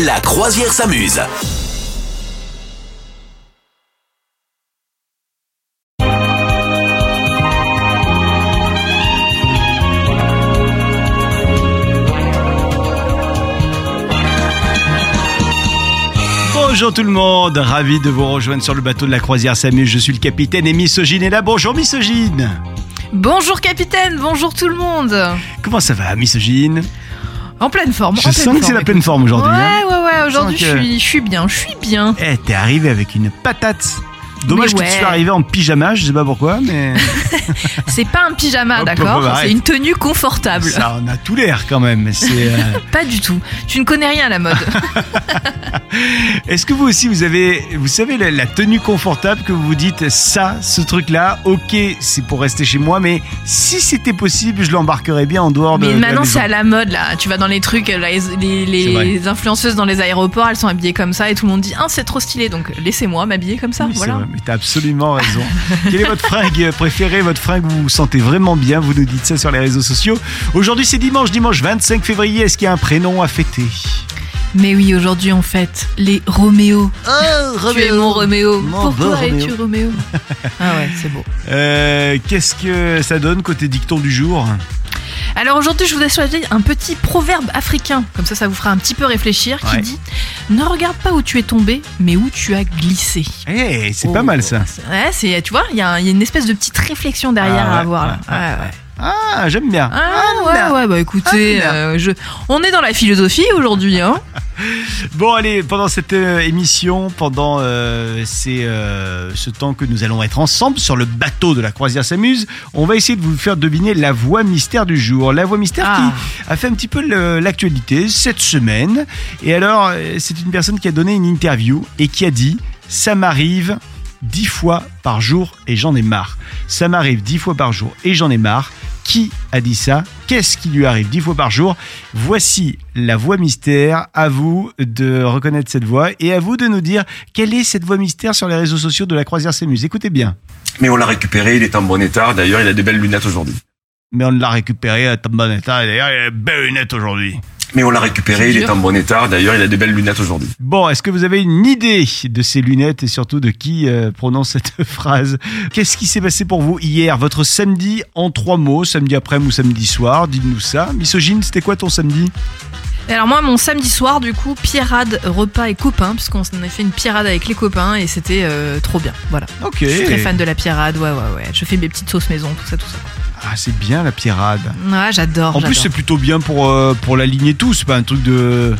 La croisière s'amuse. Bonjour tout le monde, ravi de vous rejoindre sur le bateau de la croisière s'amuse. Je suis le capitaine et Misogyne est là. Bonjour Misogyne. Bonjour capitaine, bonjour tout le monde. Comment ça va Misogyne? En pleine forme. Je en pleine sens que c'est forme, la pleine forme aujourd'hui. Ouais, hein. ouais, ouais. Aujourd'hui, Je que- suis, je suis bien, je suis bien. Eh, t'es arrivé avec une patate. Dommage Mais que tu ouais. sois arrivé en pyjama, je sais pas pourquoi, mais C'est pas un pyjama, d'accord. C'est une tenue confortable. ça en a tout l'air quand même. C'est, euh, Pas du tout. Tu ne connais rien à la mode. Est-ce que vous aussi vous avez, vous savez la, la tenue confortable que vous vous dites ça, ce truc-là, ok, c'est pour rester chez moi, mais si c'était possible, je l'embarquerais bien en dehors de, Mais de la maintenant, c'est à la mode, là. Tu vas dans les trucs, là, les, influenceuses dans les aéroports, elles sont habillées comme ça et tout le monde dit Ah, c'est trop stylé, donc laissez-moi m'habiller comme ça. Oui, voilà. Mais t'as absolument raison. Quelle est votre fringue préférée, votre fringue où vous vous sentez vraiment bien Vous nous dites ça sur les réseaux sociaux. Aujourd'hui, c'est dimanche, dimanche 25 février. Est-ce qu'il y a un prénom à fêter? Mais oui, aujourd'hui, on fête les Roméo. Oh, Tu es mon Roméo. Mon Pourquoi es-tu Roméo? Ah ouais, c'est beau. Euh, Qu'est-ce que ça donne côté dicton du jour? Alors aujourd'hui, je vous ai choisi un petit proverbe africain. Comme ça, ça vous fera un petit peu réfléchir. Qui Ouais. dit Ne regarde pas où tu es tombé, mais où tu as glissé. Eh, c'est pas mal ça. Ouais, c'est, tu vois, il y, a un- il y a une espèce de petite réflexion derrière Ah ouais, à avoir. là. ouais, Ouais, ouais. Ah, j'aime bien. Ah, ouais, ouais, bah écoutez, euh, je... on est dans la philosophie aujourd'hui, hein. Bon, allez, pendant cette euh, émission, pendant euh, ces, euh, ce temps que nous allons être ensemble sur le bateau de la croisière s'amuse, on va essayer de vous faire deviner la voix mystère du jour. La voix mystère Ah. qui a fait un petit peu le- l'actualité cette semaine. Et alors, euh, c'est une personne qui a donné une interview et qui a dit Ça m'arrive dix fois par jour et j'en ai marre. Ça m'arrive dix fois par jour et j'en ai marre. Qui a dit ça? Qu'est-ce qui lui arrive? Dix fois par jour Voici la voix mystère. À vous de reconnaître cette voix et à vous de nous dire quelle est cette voix mystère sur les réseaux sociaux de la croisière s'amuse. Écoutez bien. Mais on l'a récupéré, il est en bon état. D'ailleurs, il a des belles lunettes aujourd'hui. Mais on l'a récupéré à bon état d'ailleurs il a belle lunette aujourd'hui. Mais on l'a récupéré, il est en bon état. D'ailleurs, il a des belles lunettes aujourd'hui. Bon, est-ce que vous avez une idée de ces lunettes et surtout de qui euh, prononce cette phrase? Qu'est-ce qui s'est passé pour vous hier, votre samedi en trois mots, samedi après-midi ou samedi soir Dites-nous ça. Misogyne, c'était quoi ton samedi? Et alors moi, mon samedi soir, du coup, pierrade, repas et copains, puisqu'on a fait une pierrade avec les copains et c'était euh, trop bien. Voilà. Ok. Je suis très fan de la pierrade, ouais, ouais, ouais. Je fais mes petites sauces maison, tout ça, tout ça. Ah, c'est bien la pierrade. Ouais, j'adore. En plus, c'est plutôt bien pour, euh, pour la ligne et tout. C'est pas un truc de.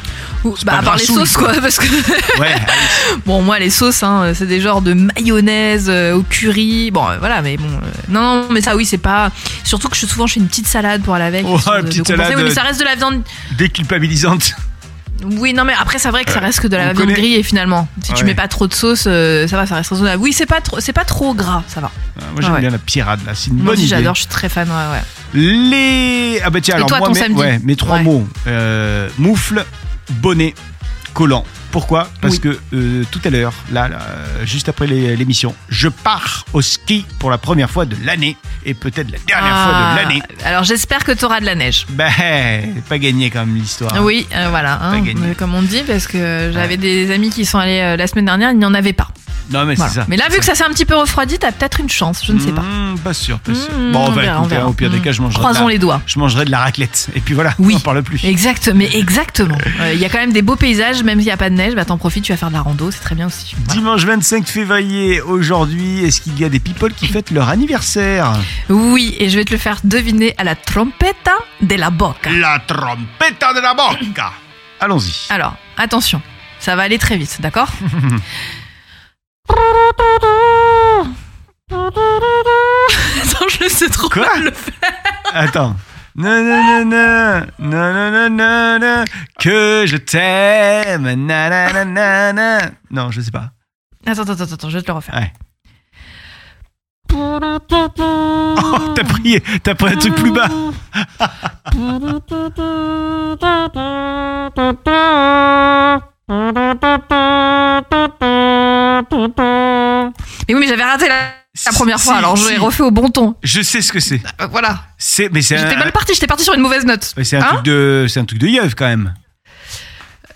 Ouh, bah, à part les sauces, quoi. quoi, parce que Ouais. bon, moi, les sauces, hein, c'est des genres de mayonnaise euh, au curry. Bon, euh, voilà, mais bon, non, non, mais ça, oui, c'est pas. Surtout que je, souvent, je fais une petite salade pour aller avec. Oh, la de- petite de salade, Oui, mais ça reste de la viande. Déculpabilisante. Oui, non, mais après, c'est vrai que ça reste que de la on viande connaît. grillée finalement. Si tu Ouais. mets pas trop de sauce, euh, ça va, ça reste raisonnable. Oui, c'est pas trop, c'est pas trop gras, ça va. Ah, Moi, j'aime Ouais. bien la pierrade là. C'est une Moi bonne aussi, idée. j'adore, je suis très fan, ouais, ouais. Les. Ah bah tiens, Et alors toi, moi, ton mes, samedi ouais, mes trois Ouais. mots euh, moufle, bonnet, collant. Pourquoi? Parce Oui. que euh, tout à l'heure, là, là, euh, juste après les- l'émission, je pars au ski pour la première fois de l'année et peut-être la dernière fois Ah, de l'année. Alors, j'espère que t'auras de la neige. Ben, pas gagné quand même l'histoire. Oui, euh, voilà, hein, Pas gagné. euh, comme on dit, parce que j'avais des amis qui sont allés euh, la semaine dernière, il n'y en avait pas. Non mais Voilà. c'est ça. Mais là, vu que ça s'est un petit peu refroidi, t'as peut-être une chance, je ne sais pas. Mmh, pas sûr, pas sûr. Mmh, bon, on bah, verra, écoute, on verra. au pire des Mmh. cas, je mangerai, de Croisons la, les doigts. je mangerai de la raclette. Et puis voilà, Oui. on en parle plus. Exact, mais exactement. Euh, Il y a quand même des beaux paysages, même s'il n'y a pas de neige, bah t'en profites, tu vas faire de la rando, c'est très bien aussi. Voilà. Dimanche 25 février, aujourd'hui, est-ce qu'il y a des people qui fêtent leur anniversaire? Oui, et je vais te le faire deviner à la trompetta de la bocca. La trompetta de la bocca Allons-y. Alors, attention, ça va aller très vite, d'accord? Attends, je sais trop Quoi mal le faire. Attends. Nanana, nanana, nanana, que je t'aime. nanana. Non, je sais pas. Attends, attends, attends, attends, je vais te le refaire. Ouais. Oh, t'as pris, t'as pris un truc plus bas. Mais oui, mais j'avais raté la, la première Si, fois, alors je l'ai si. refait au bon ton. Je sais ce que c'est. Euh, voilà. C'est, mais c'est J'étais un, mal parti, j'étais parti sur une mauvaise note. mais c'est un Hein truc de, c'est un truc de yeuve quand même.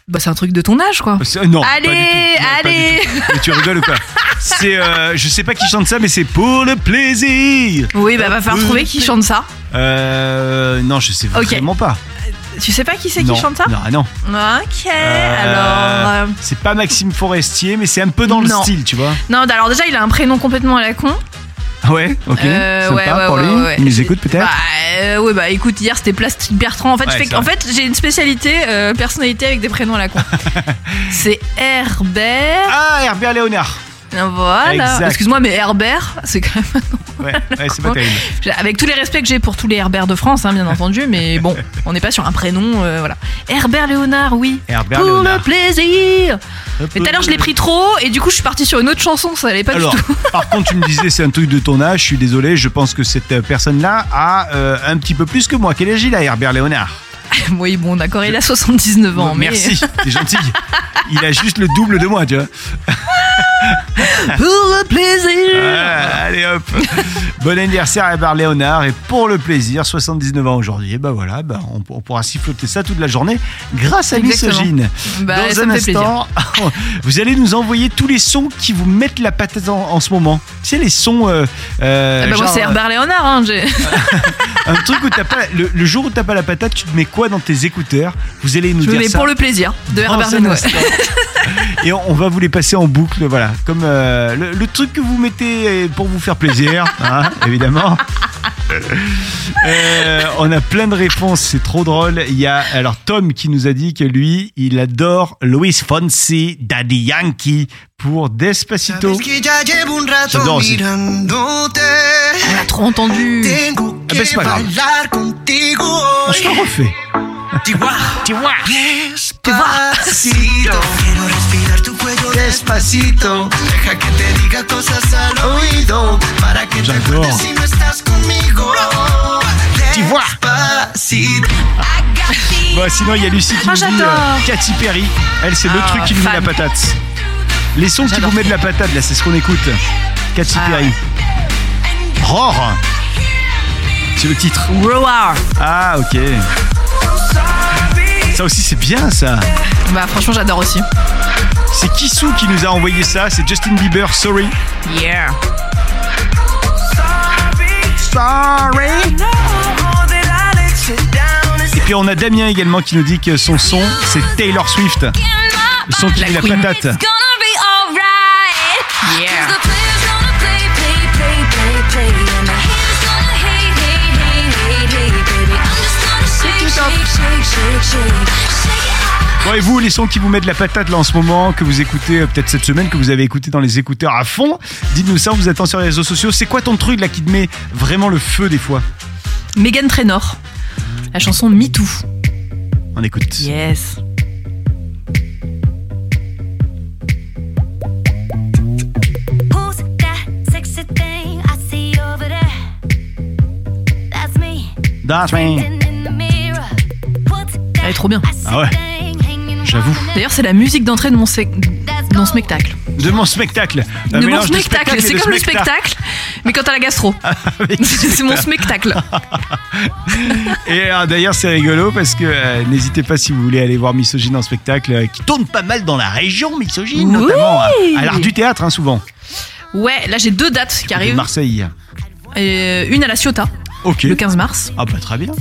Bah, c'est un truc de ton âge, quoi. C'est- Non. Allez, pas du tout. Non, pas allez. du tout. Mais tu rigoles ou quoi C'est, euh, je sais pas qui chante ça, mais c'est pour le plaisir. Oui, bah, va falloir trouver qui chante ça. Euh, non, je sais Ok. vraiment pas. Tu sais pas qui c'est qui chante ça Non, non. Ok, Euh, alors. euh, C'est pas Maxime Forestier, mais c'est un peu dans le Non. style, tu vois. Non, alors déjà, il a un prénom complètement à la con. Ouais, ok. Euh, Sympa ouais, ouais, pour ouais, lui. ouais, ouais. Il nous écoute peut-être? Bah, euh, ouais, bah écoute, hier c'était Plastique Bertrand. En fait, je Ouais, fais- c'est en vrai. fait j'ai une spécialité euh, personnalité avec des prénoms à la con. c'est Herbert. Ah, Herbert Léonard. Voilà. Exact. Excuse-moi, mais Herbert, c'est quand même. Ouais, ouais c'est pas terrible. Avec tous les respects que j'ai pour tous les Herbert de France, hein, bien entendu, mais bon, on n'est pas sur un prénom, euh, voilà. Herbert Léonard, oui. Herbert Pour Léonard. le plaisir. Mais tout à l'heure, je l'ai pris trop, et du coup, je suis partie sur une autre chanson, ça allait pas Alors, du tout. par contre, tu me disais c'est un truc de ton âge. Je suis désolé. Je pense que cette personne-là a euh, un petit peu plus que moi. Quel âge il a, Herbert Léonard? Oui, bon, d'accord, il a 79 ans, mais. Merci, t'es gentil. Il a juste le double de moi, tu vois. Pour le plaisir. Ah, allez hop. Bon anniversaire à Herbert Léonard et pour le plaisir, 79 ans aujourd'hui. Et ben voilà, ben on, on pourra siffloter ça toute la journée grâce à. Misogyne. Bah, Dans un instant, vous allez nous envoyer tous les sons qui vous mettent la patate en, en ce moment. Tu sais les sons. euh, euh, Ah bah moi c'est Herbert Léonard, hein, Un truc où t'as pas le, le jour où t'as pas la patate, tu te mets quoi dans tes écouteurs? Vous allez nous je dire mets ça. pour le plaisir de Herbert Léonard. Et on, on va vous les passer en boucle, voilà, comme euh, le, le truc que vous mettez pour vous faire plaisir, hein, évidemment. Euh, on a plein de réponses, c'est trop drôle. Il y a alors Tom qui nous a dit que lui, il adore Luis Fonsi, Daddy Yankee pour Despacito. J'adore aussi. On l'a trop entendu. Ah, ben, c'est pas grave. On se le refait. Tu vois Despacito. Quiero respirar tu cuello despacito. Deja que te diga cosas al oído. Para que te acuerdes si no estás conmigo. Tu vois Despacito. Bon, sinon, il y a Lucie qui Ah, nous dit euh, Katy Perry. Elle, c'est le Ah, truc qui nous met la patate. Les sons qui J'adore. vous mettent de la patate, là, c'est ce qu'on écoute. Katy Ah, Perry. Roar. C'est le titre. Roar. Ah, ok. Ça aussi, c'est bien, ça. Bah franchement j'adore aussi. C'est Kissou qui nous a envoyé ça. C'est Justin Bieber, Sorry. Yeah. Sorry. Et puis, on a Damien également qui nous dit que son son, c'est Taylor Swift. Le son qui La met la queen. patate. Bon, et vous, les sons qui vous mettent la patate là en ce moment, que vous écoutez euh, peut-être cette semaine, que vous avez écouté dans les écouteurs à fond, dites-nous ça, on vous attend sur les réseaux sociaux. C'est quoi ton truc là qui te met vraiment le feu des fois? Megan Trainor. La chanson Me Too. On écoute. Yes. Who's that Elle est trop bien. Ah ouais. J'avoue. D'ailleurs c'est la musique d'entrée de mon, spec- de mon spectacle. De mon spectacle. Un de mon spectacle. C'est comme le spectacle, mais quand t'as la gastro. Avec c'est mon spectacle. Et euh, d'ailleurs, c'est rigolo parce que euh, n'hésitez pas si vous voulez aller voir Misogyne en spectacle, euh, qui tourne pas mal dans la région Misogyne, Oui. notamment à, à l'art du théâtre, hein, souvent. Ouais, là j'ai deux dates qui De arrivent. Marseille. Une à la Ciotat, Ok. le 15 mars, Ah bah très bien.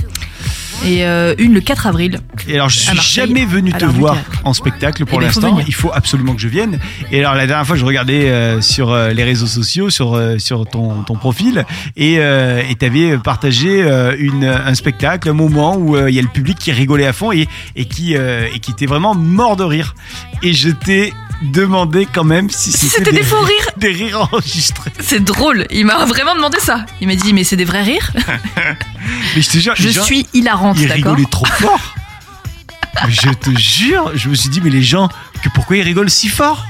Et euh, une le 4 avril. Et alors, je suis jamais venu te voir en spectacle pour Eh ben, l'instant. Il faut absolument que je vienne. Et alors, la dernière fois, je regardais euh, sur euh, les réseaux sociaux, sur sur ton, ton profil, et et t'avais partagé une un spectacle, un moment où il y a le public qui rigolait à fond et et qui et qui était vraiment mort de rire. Et je t'ai demandé quand même si c'était des faux rires. des rires enregistrés. C'est drôle, il m'a vraiment demandé ça. Il m'a dit mais c'est des vrais rires? Mais je te jure, Je gens, suis hilarante, d'accord rigolaient trop fort. Je te jure, je me suis dit mais les gens, que pourquoi ils rigolent si fort?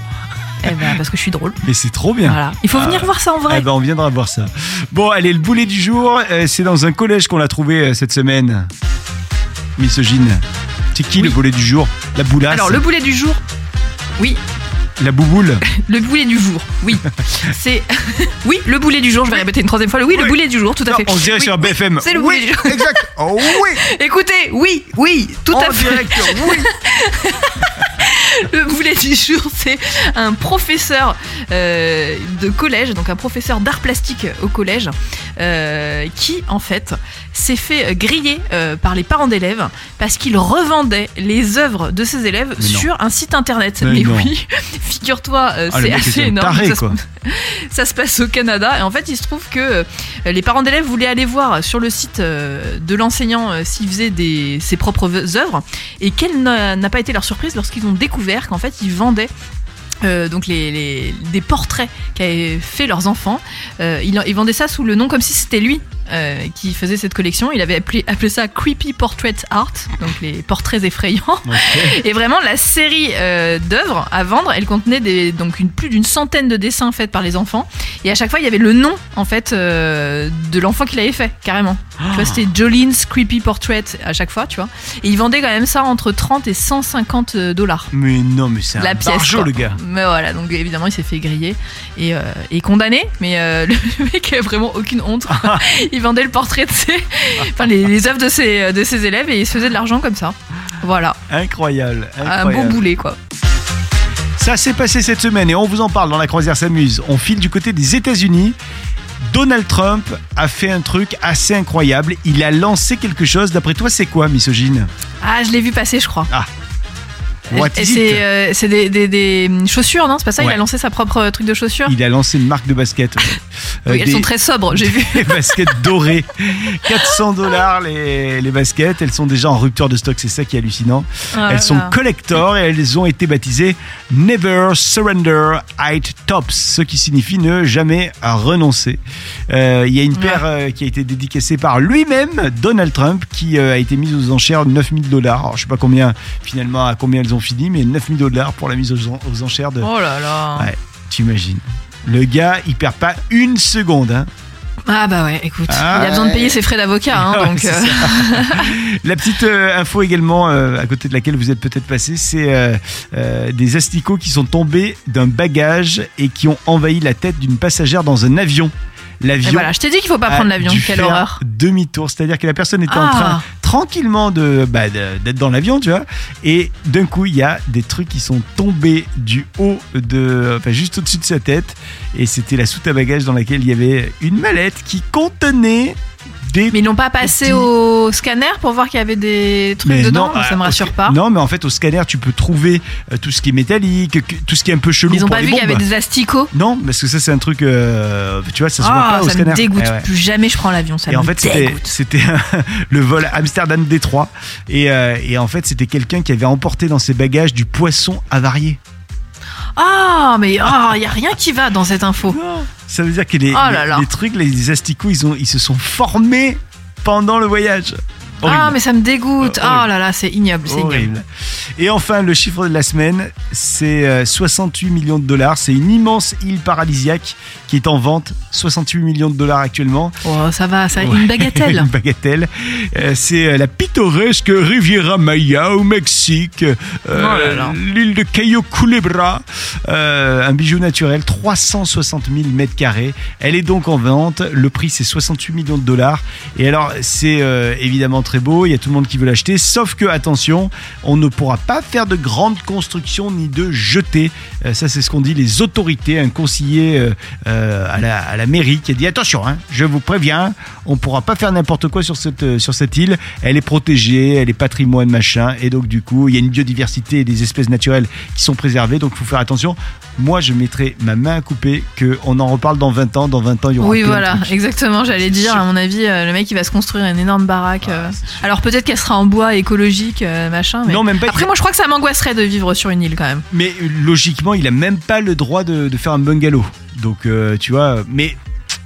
Eh ben parce que je suis drôle. Mais c'est trop bien. Voilà. Il faut venir voir ça en vrai. Eh ben, on viendra voir ça. Bon, allez, le boulet du jour, euh, c'est dans un collège qu'on l'a trouvé euh, cette semaine. Misogyne. C'est qui Oui. le boulet du jour? La boulasse Alors le boulet du jour. Oui, La bouboule le boulet du jour. Oui. C'est oui, le boulet du jour, je vais répéter une troisième fois. Le oui, le boulet du jour, tout à Non, fait. On se dirait Oui, sur BFM. c'est le oui, boulet du jour. Exact. Oh, oui. Écoutez, oui, oui, tout en à fait. Oui. Le boulet du jour, c'est un professeur euh, de collège, donc un professeur d'art plastique au collège, euh, qui en fait s'est fait griller euh, par les parents d'élèves parce qu'il revendait les œuvres de ses élèves sur un site internet. Mais oui, figure-toi, Ah, c'est assez énorme. taré, Ça se- quoi. Ça se passe au Canada. Et en fait il se trouve que euh, les parents d'élèves voulaient aller voir sur le site euh, de l'enseignant euh, s'il faisait ses propres œuvres. Et quelle n'a pas été leur surprise lorsqu'ils ont découvert qu'en fait ils vendaient euh, donc les, des portraits qu'avaient fait leurs enfants. Euh, il, il vendait ça sous le nom comme si c'était lui euh, qui faisait cette collection. Il avait appelé, appelé ça Creepy Portrait Art, donc les portraits effrayants. Et vraiment, la série euh, d'œuvres à vendre, elle contenait des, donc une, plus d'une centaine de dessins faits par les enfants. Et à chaque fois, il y avait le nom en fait euh, de l'enfant qui l'avait fait, carrément. Tu vois, c'était Jolene's Creepy Portrait à chaque fois, tu vois. Et il vendait quand même ça entre 30 et 150 dollars. Mais non, mais c'est un pièce. barjot, le gars. Mais voilà, donc évidemment, il s'est fait griller et, et condamné. Mais le mec a vraiment aucune honte. il vendait le portrait de ses. Enfin, les, les œuvres de ses, de ses élèves et il se faisait de l'argent comme ça. Voilà, Incroyable. un beau boulet, quoi. Ça s'est passé cette semaine et on vous en parle dans la croisière s'amuse. On file du côté des États-Unis. Donald Trump a fait un truc assez incroyable. Il a lancé quelque chose. D'après toi, c'est quoi, misogyne? Ah, je l'ai vu passer, je crois. Is c'est euh, c'est des, des- des chaussures, non? C'est pas ça? Il a lancé sa propre euh, truc de chaussures? Il a lancé une marque de basket. ouais. Euh, Oui, elles des- sont très sobres, j'ai vu. des baskets dorées. 400 dollars les, les baskets. Elles sont déjà en rupture de stock. C'est ça qui est hallucinant. Là Elles sont collector et elles ont été baptisées Never Surrender Height Tops, ce qui signifie ne jamais renoncer. Euh, Il y a une paire qui a été dédicacée par lui-même, Donald Trump, qui a été mise aux enchères de 9000 dollars. Je sais pas combien, finalement, à combien elles ont fini, mais 9000 dollars pour la mise aux, en- aux enchères de. Oh là là. Ouais, t'imagines. Le gars, il perd pas une seconde. Hein. Ah bah ouais, écoute, Ah il a besoin de payer ses frais d'avocat, hein, Ouais, donc. c'est euh. La petite euh, info également, euh, à côté de laquelle vous êtes peut-être passé, c'est des asticots qui sont tombés d'un bagage et qui ont envahi la tête d'une passagère dans un avion. et L'avion. voilà, je t'ai dit qu'il faut pas prendre l'avion, quelle horreur. Demi-tour, c'est-à-dire que la personne était en Ah. train tranquillement de bah, de- d'être dans l'avion, tu vois, et d'un coup il y a des trucs qui sont tombés du haut de, enfin juste au-dessus de sa tête, et c'était la soute à bagages dans laquelle il y avait une mallette qui contenait des Mais ils l'ont pas passé au scanner pour voir qu'il y avait des trucs Mais dedans, non, ça me au rassure pas. Non, mais en fait, au scanner, tu peux trouver euh, tout ce qui est métallique, que- tout ce qui est un peu chelou Ils ont pour pas vu qu'il y avait des asticots. Non, parce que ça, c'est un truc, euh, tu vois, ça se voit Ah, pas au ça scanner. me dégoûte. Eh ouais. Plus jamais je prends l'avion, ça Et me en fait, c'était, le vol Amsterdam-Détroit. Et, euh, et en fait, c'était quelqu'un qui avait emporté dans ses bagages du poisson avarié. Ah, mais ah, il y a rien qui va dans cette info. Ça veut dire que les, Oh là les- les trucs, les asticots, ils, ont, ils se sont formés pendant le voyage. Horrible. Ah, mais ça me dégoûte. Euh, Ah horrible. là là, c'est ignoble, c'est ignoble. Et enfin, le chiffre de la semaine, c'est euh, 68 millions de dollars. C'est une immense île paradisiaque qui est en vente. 68 millions de dollars actuellement. Oh, ça va, ça, Ouais. une bagatelle. une bagatelle. Euh, c'est euh, la pittoresque Riviera Maya au Mexique. Euh, Oh. L'île de Cayo Culebra. Euh, un bijou naturel, 360 000 mètres carrés. Elle est donc en vente. Le prix, c'est 68 millions de dollars. Et alors, c'est euh, évidemment très beau. Il y a tout le monde qui veut l'acheter. Sauf que, attention, on ne pourra pas faire de grandes constructions ni de jeter. Euh, ça, c'est ce qu'ont dit les autorités. Un conseiller euh, euh, à, la, mairie qui a dit attention, hein, je vous préviens, on ne pourra pas faire n'importe quoi sur cette, sur cette île. Elle est protégée, elle est patrimoine machin. Et donc, du coup, il y a une biodiversité et des espèces naturelles qui sont préservées. Donc, il faut faire attention. Moi, je mettrai ma main à couper qu'on en reparle dans 20 ans. Dans 20 ans, il y aura Oui, voilà, exactement. J'allais dire, à mon avis, euh, le mec, il va se construire une énorme baraque. euh. Alors peut-être qu'elle sera en bois écologique, euh, machin. Mais... Non, même pas. Après, moi, je crois que ça m'angoisserait de vivre sur une île quand même. Mais logiquement, il a même pas le droit de, de faire un bungalow. Donc, euh, tu vois, mais.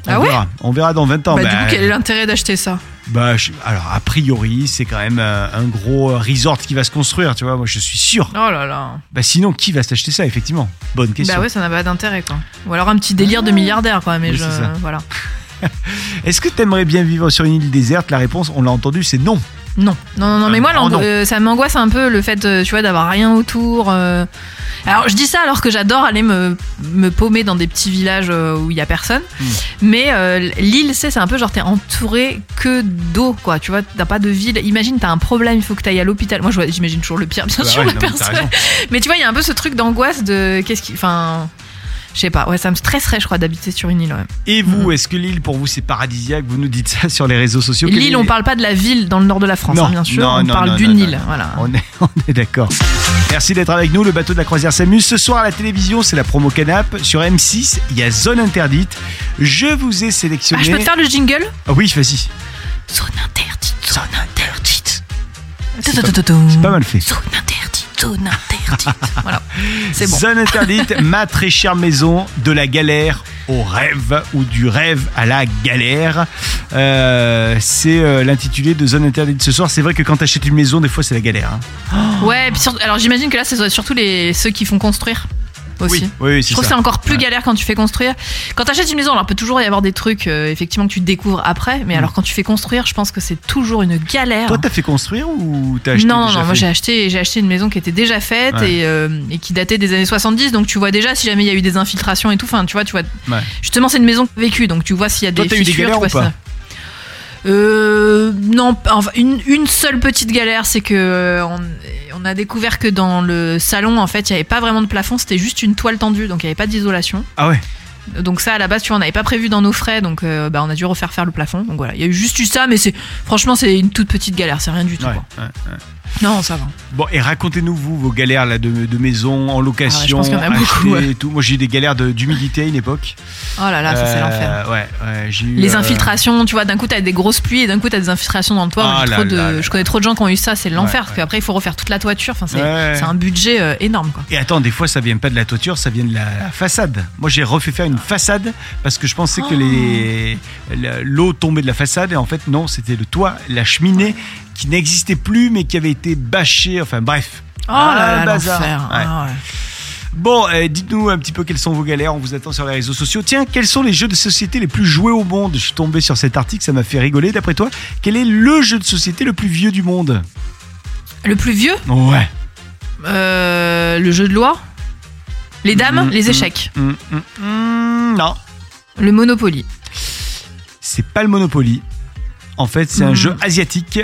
On Ah ouais verra. On verra dans 20 ans. bah, Bah, du coup, quel est l'intérêt d'acheter ça? Bah, je- alors, a priori, c'est quand même un, un gros euh, resort qui va se construire, tu vois. Moi, je suis sûr. Oh là là. Bah, sinon, qui va s'acheter ça, effectivement? Bonne question. Bah ouais, ça n'a pas d'intérêt quoi. Ou alors un petit délire de milliardaire quoi. Mais Oui, je, c'est ça. voilà. Est-ce que t'aimerais bien vivre sur une île déserte? La réponse, on l'a entendu, c'est non. Non, non, non, mais moi, grand l'ango- non. euh, ça m'angoisse un peu le fait, euh, tu vois, d'avoir rien autour. euh, Alors je dis ça alors que j'adore aller me, me paumer dans des petits villages où il y a personne. Hmm. Mais euh, l'île, c'est un peu genre t'es entouré que d'eau, quoi. Tu vois, t'as pas de ville. Imagine, t'as un problème, il faut que t'ailles à l'hôpital. Moi, j'imagine toujours le pire, bien Bah sûr, ouais, la non, personne. Mais tu vois, il y a un peu ce truc d'angoisse de qu'est-ce qui. Enfin. Je sais pas, ouais, ça me stresserait, je crois, d'habiter sur une île. Ouais. Et vous, est-ce que l'île pour vous c'est paradisiaque? Vous nous dites ça sur les réseaux sociaux. L'île, on parle pas de la ville dans le nord de la France, Non, hein, bien sûr. non, on non, parle non, d'une non, île, non. voilà. On est, on est d'accord. Merci d'être avec nous. Le bateau de la croisière s'amuse. Ce soir à la télévision, c'est la promo Canap. Sur M6, il y a Zone Interdite. Je vous ai Ah, sélectionné. je peux te faire le jingle? Ah oui, vas-y. Zone interdite. Zone Interdite. C'est C'est pas mal fait. Zone interdite, zone interdite. voilà, c'est bon. Zone Interdite, ma très chère maison, de la galère au rêve ou du rêve à la galère. Euh, c'est euh, l'intitulé de Zone Interdite ce soir. C'est vrai que quand t'achètes une maison, des fois c'est la galère. hein. Ouais, alors j'imagine que là, c'est surtout les, ceux qui font construire aussi. Oui, oui, oui, Je trouve que c'est encore plus Ouais. galère quand tu fais construire. Quand tu achètes une maison, alors il peut toujours y avoir des trucs euh, effectivement que tu découvres après, mais Mm. alors quand tu fais construire, je pense que c'est toujours une galère. Toi, t'as fait construire ou t'as acheté non, non, déjà non, moi j'ai acheté, j'ai acheté une maison qui était déjà faite Ouais. et, euh, et qui datait des années 70, donc tu vois déjà si jamais il y a eu des infiltrations et tout. Enfin, tu vois, tu vois. Ouais. Justement, c'est une maison vécue, donc tu vois s'il y a Toi, des t'as eu des fissures. galères tu vois ou pas. Euh, non, enfin, une, une seule petite galère, c'est que euh, on, on a découvert que dans le salon, en fait, il n'y avait pas vraiment de plafond, c'était juste une toile tendue, donc il n'y avait pas d'isolation. Ah ouais. Donc ça, à la base, tu vois, on n'avait pas prévu dans nos frais, donc euh, bah, on a dû refaire faire le plafond. Donc voilà, il y a eu juste eu ça, mais c'est franchement, c'est une toute petite galère, c'est rien du tout. Ouais, quoi. ouais, ouais. Non, ça va. Bon, et racontez-nous, vous, vos galères là, de, de maison, en location, Ah ouais, je pense qu'il y en a beaucoup, acheter ouais. et tout. Moi, j'ai eu des galères de- d'humidité à une époque. Oh là là, ça c'est Euh, l'enfer. Ouais, ouais, j'ai eu, Les euh, infiltrations, tu vois, d'un coup t'as des grosses pluies et d'un coup t'as des infiltrations dans le toit. Ah j'ai là trop de- là là je connais trop de gens qui ont eu ça, c'est l'enfer. Parce qu'après il faut refaire toute la toiture. Enfin, c'est un budget euh, énorme quoi. Et attends, des fois, ça vient pas de la toiture, ça vient de la façade. Moi, j'ai refait faire une façade parce que je pensais que Oh. les l'eau tombait de la façade et en fait, non, c'était le toit, la cheminée qui n'existait plus mais qui avait été bâchée. Enfin, bref. Oh Ah, là là, bazar. Ouais. Ah ouais. Bon, euh, dites-nous un petit peu quelles sont vos galères. On vous attend sur les réseaux sociaux. Tiens, quels sont les jeux de société les plus joués au monde? Je suis tombé sur cet article, ça m'a fait rigoler. D'après toi, quel est le jeu de société le plus vieux du monde? Le plus vieux, Ouais. euh, le jeu de loi, les dames, Mhm, les mhm. échecs, non, le Monopoly. c'est pas le Monopoly. En fait, c'est un jeu asiatique.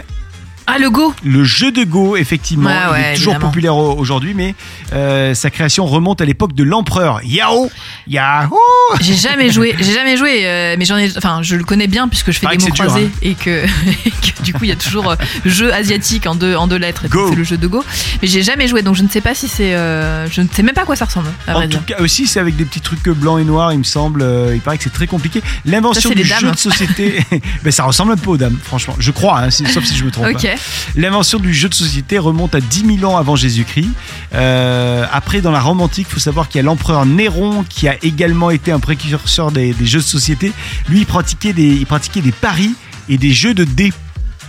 Ah, le Go Le jeu de Go, effectivement, Ouais, il est toujours évidemment. populaire au- aujourd'hui, mais euh, sa création remonte à l'époque de l'empereur Yao. Yahoo J'ai jamais joué, j'ai jamais joué, euh, mais j'en ai, enfin, je le connais bien puisque je fais Paraît des mots dur, croisés et, que, et que du coup il y a toujours euh, jeu asiatique en deux, en deux lettres. C'est le jeu de Go, mais j'ai jamais joué, donc je ne sais pas si c'est, je ne sais même pas à quoi ça ressemble. À vrai En tout dire. cas, aussi, c'est avec des petits trucs blancs et noirs, il me semble. Il paraît que c'est très compliqué. L'invention du jeu dames. de société, ben, ça ressemble un peu aux dames, franchement. Je crois, hein, sauf si je me trompe. Ok. pas. L'invention du jeu de société remonte à 10 000 ans avant Jésus-Christ. Euh, après, dans la Rome antique, il faut savoir qu'il y a l'empereur Néron qui a également été un précurseur des, des jeux de société. Lui, il pratiquait des, il pratiquait des paris et des jeux de dés.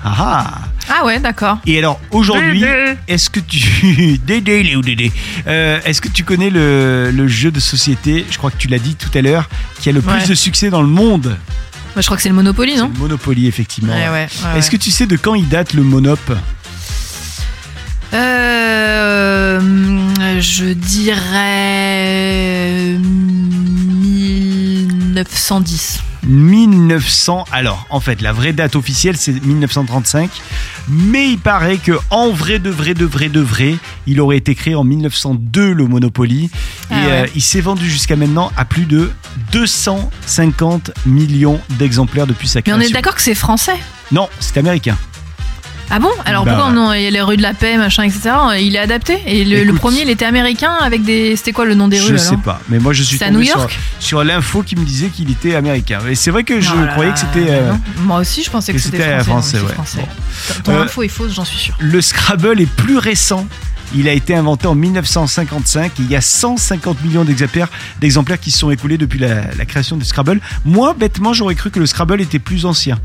Ah ah Ah ouais, d'accord. Et alors aujourd'hui, est-ce que tu Dédé, Léo, Dédé? Euh, est-ce que tu connais le, le jeu de société? Je crois que tu l'as dit tout à l'heure, qui a le plus de succès dans le monde. Je crois que c'est le Monopoly, non le Monopoly, effectivement. Ouais, ouais. ouais, Est-ce que tu sais de quand il date le Monop? Euh, je dirais 1910. 1900. Alors, en fait, la vraie date officielle, c'est 1935. Mais il paraît que, en vrai, de vrai, de vrai, de vrai, il aurait été créé en 1902, le Monopoly. Et Ah ouais. euh, il s'est vendu jusqu'à maintenant à plus de 250 millions d'exemplaires depuis sa Mais création. on est d'accord que c'est français? Non, c'est américain. Ah bon Alors Bah pourquoi on a- y a les rues de la paix, machin, etc. Il est adapté Et le, le premier, il était américain avec des. C'était quoi le nom des Je rues sais alors pas, mais moi je suis C'est à tombé New sur, York sur l'info qui me disait qu'il était américain. Et c'est vrai que je croyais là, que c'était. euh. Moi aussi, je pensais que, que c'était français. français, non, ouais. français. Ton Euh, info est fausse, j'en suis sûr. Le Scrabble est plus récent. Il a été inventé en 1955 et il y a 150 millions d'exemplaires, d'exemplaires qui se sont écoulés depuis la, la création du Scrabble. Moi, bêtement, j'aurais cru que le Scrabble était plus ancien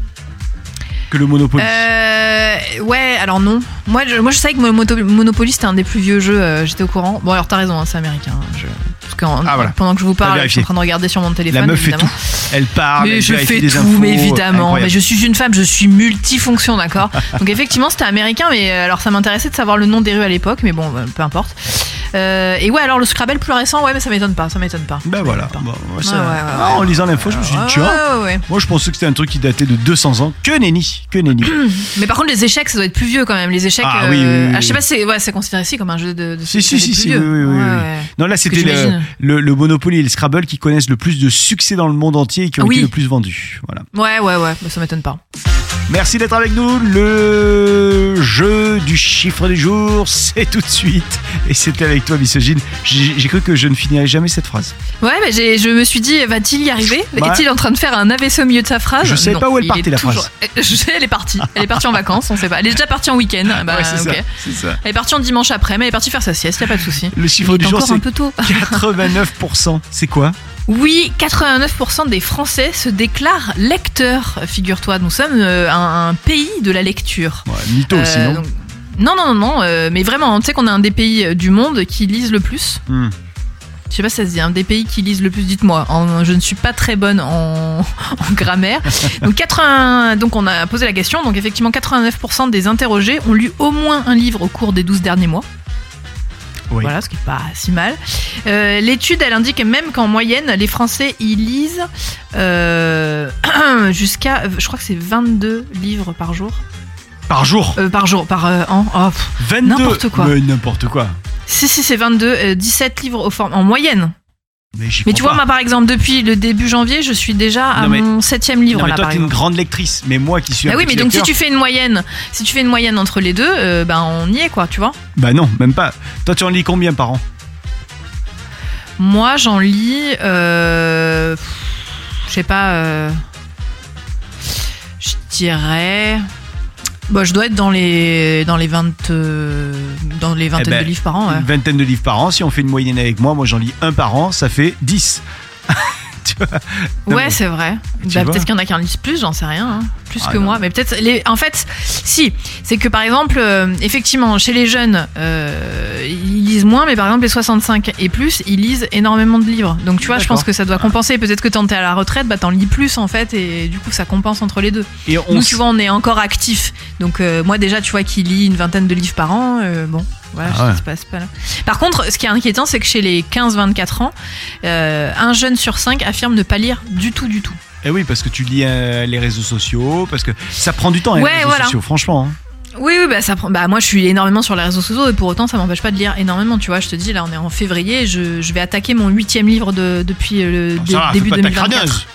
que le Monopoly. Euh, ouais, alors non. Moi, je, moi, je savais que Mono- Monopoly c'était un des plus vieux jeux. euh, J'étais au courant. Bon, alors t'as raison, hein, c'est américain. hein, Je, parce que Ah, voilà. pendant que je vous parle, je suis vérifié. en train de regarder sur mon téléphone. la meuf fait évidemment. tout. Elle parle, Mais elle je vérifie fais des tout, infos, mais évidemment. incroyable. Mais je suis une femme, je suis multifonction, d'accord? Donc effectivement, c'était américain, mais euh, alors ça m'intéressait de savoir le nom des rues à l'époque, mais bon, euh, peu importe. Euh, et ouais, alors le Scrabble plus récent, ouais, mais ça m'étonne pas, ça m'étonne pas. Ben voilà. m'étonne pas. Bon, moi, ça- Ouais, ouais, ouais, Ah, en lisant l'info, je me suis dit, tiens. Moi, je pensais que c'était un truc qui datait de 200 ans. Que nenni, que nenni. Mais par contre, les échecs, ça doit être plus vieux quand même. Les échecs, Ah euh, oui, oui, oui, ah, je sais pas, c'est ouais, c'est considéré ici comme un jeu de. de Si, si, si, si, vieux. oui, oui. Non, là, c'était le, le, le Monopoly et le Scrabble qui connaissent le plus de succès dans le monde entier et qui ont été le plus vendus. Voilà. Ouais, ouais, ouais, bah, ça m'étonne pas. Merci d'être avec nous. Le jeu du chiffre du jour, c'est tout de suite. Et c'était avec toi, misogyne. J'ai j'ai cru que je ne finirais jamais cette phrase. Ouais, j'ai- je me suis dit, va-t-il y arriver? Bah, Est-il en train de faire un AVC au milieu de sa phrase? Je savais Non, pas où elle il partait, est la toujours- phrase. Je sais, elle est partie. Elle est partie en vacances, on sait pas. Elle est déjà partie en week-end. Bah, Ouais, c'est ok. ça. C'est ça. Elle est partie en dimanche après, mais elle est partie faire sa sieste, y a pas de souci. Le chiffre Il du est jour, encore un c'est peu tôt. 89%. C'est quoi? Oui, 89% des Français se déclarent lecteurs, figure-toi. Nous sommes euh, un, un pays de la lecture. ouais, Mytho aussi, Euh, non donc- non, non, non, non, euh, mais vraiment, tu sais qu'on est un des pays du monde qui lisent le plus. Hmm. Je sais pas si ça se dit, un des pays qui lisent le plus, dites-moi. Je ne suis pas très bonne en, en grammaire. Donc, 80, donc, on a posé la question. Donc, effectivement, 89% des interrogés ont lu au moins un livre au cours des 12 derniers mois. Oui. Voilà, ce qui est pas si mal. Euh, L'étude, elle indique même qu'en moyenne, les Français, ils lisent euh, jusqu'à, je crois que c'est 22 livres par jour. Par jour Euh, par jour, par an. Oh, pff. 22 n'importe quoi. N'importe quoi. Si, si, c'est 22, euh, 17 livres au form- en moyenne. Mais, tu vois, pas. moi, par exemple, depuis le début janvier, je suis déjà à mais- mon septième livre, Non, mais toi, t'es une grande lectrice. Mais moi qui suis un Bah oui, mais donc si tu fais une moyenne, si tu fais une moyenne entre les deux, euh, ben on y est quoi, tu vois. Bah non, même pas. Toi, tu en lis combien par an? Moi, j'en lis, euh, je sais pas, euh, je dirais, bah, je dois être dans les dans les 20 euh, dans les vingtaines ben, de livres par an. ouais. Une vingtaine de livres par an. Si on fait une moyenne avec moi, moi j'en lis un par an, ça fait 10. Ouais, c'est vrai. Bah, peut-être qu'il y en a qui en lisent plus, j'en sais rien. hein. Plus Ah, que non. moi. Mais peut-être. Les... En fait, si. C'est que par exemple, euh, effectivement, chez les jeunes, euh, ils lisent moins, mais par exemple, les 65 et plus, ils lisent énormément de livres. Donc tu vois, je pense que ça doit compenser. Peut-être que quand t'es à la retraite, bah t'en lis plus en fait, et du coup, ça compense entre les deux. Et on Nous, tu vois, on est encore actifs. Donc euh, moi, déjà, tu vois, qui lit une vingtaine de livres par an, bon. Voilà, Ah ouais. pas là. Par contre, ce qui est inquiétant, c'est que chez les 15-24 ans, euh, un jeune sur cinq affirme ne pas lire du tout, du tout. Eh oui, parce que tu lis euh, les réseaux sociaux, parce que ça prend du temps, Ouais, les réseaux voilà. sociaux, franchement. hein. Oui, oui, bah, ça prend. Bah, moi, je suis énormément sur les réseaux sociaux et pour autant, ça m'empêche pas de lire énormément. Tu vois, je te dis, là, on est en février, je, je vais attaquer mon huitième livre de, depuis le Ah, dé- va, début fais pas ta 2024.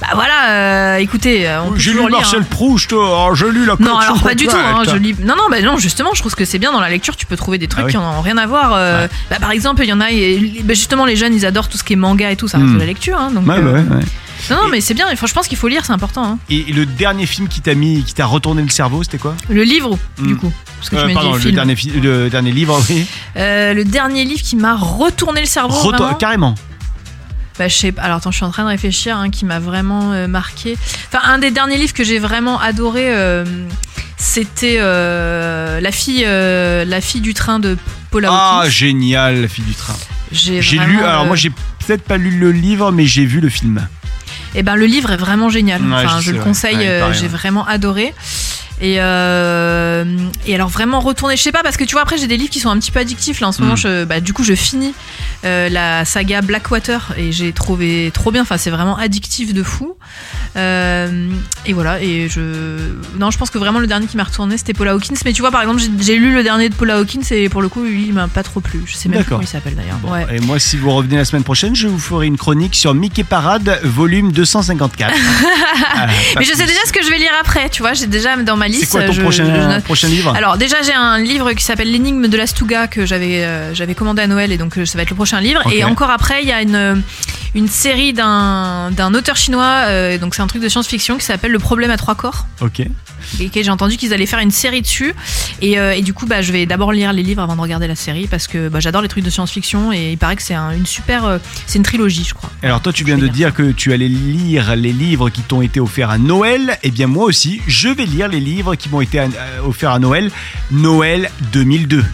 Bah voilà, euh, écoutez, euh, on peut J'ai lu toujours lire. Marcel hein. Proust, oh, j'ai lu la Non, collection alors pas du tout. Hein, je lis... Non, non, bah non, justement, je trouve que c'est bien dans la lecture, tu peux trouver des trucs Ah oui. qui n'ont rien à voir. euh, bah, par exemple, il y en a, et- bah, justement, les jeunes, ils adorent tout ce qui est manga et tout, ça reste Hmm. de la lecture. Hein, donc, Ouais, euh, bah ouais, ouais. Non, non, mais c'est bien, faut- je pense qu'il faut lire, c'est important. hein. Et le dernier film qui t'a mis, qui t'a retourné le cerveau, c'était quoi? Le livre, du Hmm. coup. Parce que Euh, tu m'as Pardon, le film. dernier, fi- le dernier livre, oui. Euh, le dernier livre qui m'a retourné le cerveau. Vraiment. carrément. Bah, je sais pas. Alors, attends, je suis en train de réfléchir, hein, qui m'a vraiment euh, marqué. Enfin, un des derniers livres que j'ai vraiment adoré, euh, c'était euh, la fille, la fille du train de Paul Ah, Hawkins. génial, la fille du train. j'ai lu, alors moi j'ai peut-être pas lu le livre, mais j'ai vu le film. Eh ben, le livre est vraiment génial. Ouais, enfin, je le conseille. Ouais, j'ai ouais. vraiment adoré. Et, euh, et alors vraiment retourner, je sais pas parce que tu vois après j'ai des livres qui sont un petit peu addictifs là en ce moment. Mm. Je, bah, du coup je finis euh, la saga Blackwater et j'ai trouvé trop bien. Enfin c'est vraiment addictif de fou. Euh, et voilà et je non je pense que vraiment le dernier qui m'a retourné c'était Paula Hawkins. Mais tu vois par exemple j'ai- lu le dernier de Paula Hawkins et pour le coup lui il m'a pas trop plu. Je sais même plus comment il s'appelle d'ailleurs. Bon, Ouais. Et moi, si vous revenez la semaine prochaine, je vous ferai une chronique sur Mickey Parade, volume 254. Voilà, pas Mais je sais déjà ce que je vais lire après. Tu vois j'ai déjà dans ma liste. C'est quoi ton je- prochain, je note- prochain livre Alors déjà j'ai un livre qui s'appelle L'énigme de l'Astuga que j'avais euh, j'avais commandé à Noël et donc euh, ça va être le prochain livre. Et encore après il y a une une série d'un d'un auteur chinois euh, donc c'est un truc de science-fiction qui s'appelle Le problème à trois corps. Ok. Et que j'ai entendu qu'ils allaient faire une série dessus et, euh, et du coup bah je vais d'abord lire les livres avant de regarder la série parce que bah, j'adore les trucs de science-fiction et il paraît que c'est un- une super euh, c'est une trilogie je crois. Alors toi, tu viens de dire que tu allais lire les livres qui t'ont été offerts à Noël. Eh bien moi aussi, je vais lire les livres qui m'ont été offerts à Noël. Noël 2002.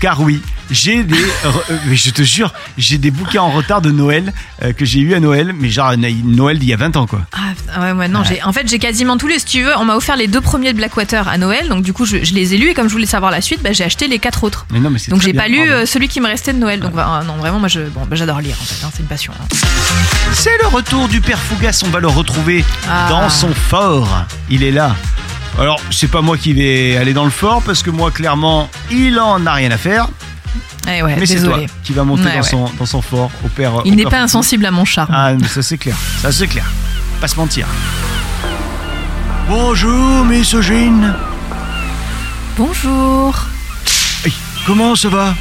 Car oui, j'ai des, euh, mais je te jure, j'ai des bouquins en retard de Noël euh, que j'ai eu à Noël, mais genre Noël d'il y a 20 ans quoi. Ah ouais, ouais, non, j'ai, en fait, j'ai quasiment tous les, si tu veux. On m'a offert les deux premiers de Blackwater à Noël, donc du coup, je, je les ai lus et comme je voulais savoir la suite, bah, j'ai acheté les quatre autres. Mais non, mais c'est Donc j'ai pas lu euh, celui qui me restait de Noël. Donc bah, non, vraiment, moi, je, bon, bah, j'adore lire en fait. hein, c'est une passion. hein. C'est le retour du père Fougas, on va le retrouver Ah. dans son fort. Il est là. Alors, c'est pas moi qui vais aller dans le fort parce que moi, clairement, il en a rien à faire. Eh ouais, Mais c'est toi qui va monter Ouais, dans. Son, dans son fort au père. Il n'est pas insensible à mon charme. Ah, mais ça c'est clair. Ça c'est clair. Pas se mentir. Bonjour, misogyne. Bonjour. Hey, comment ça va?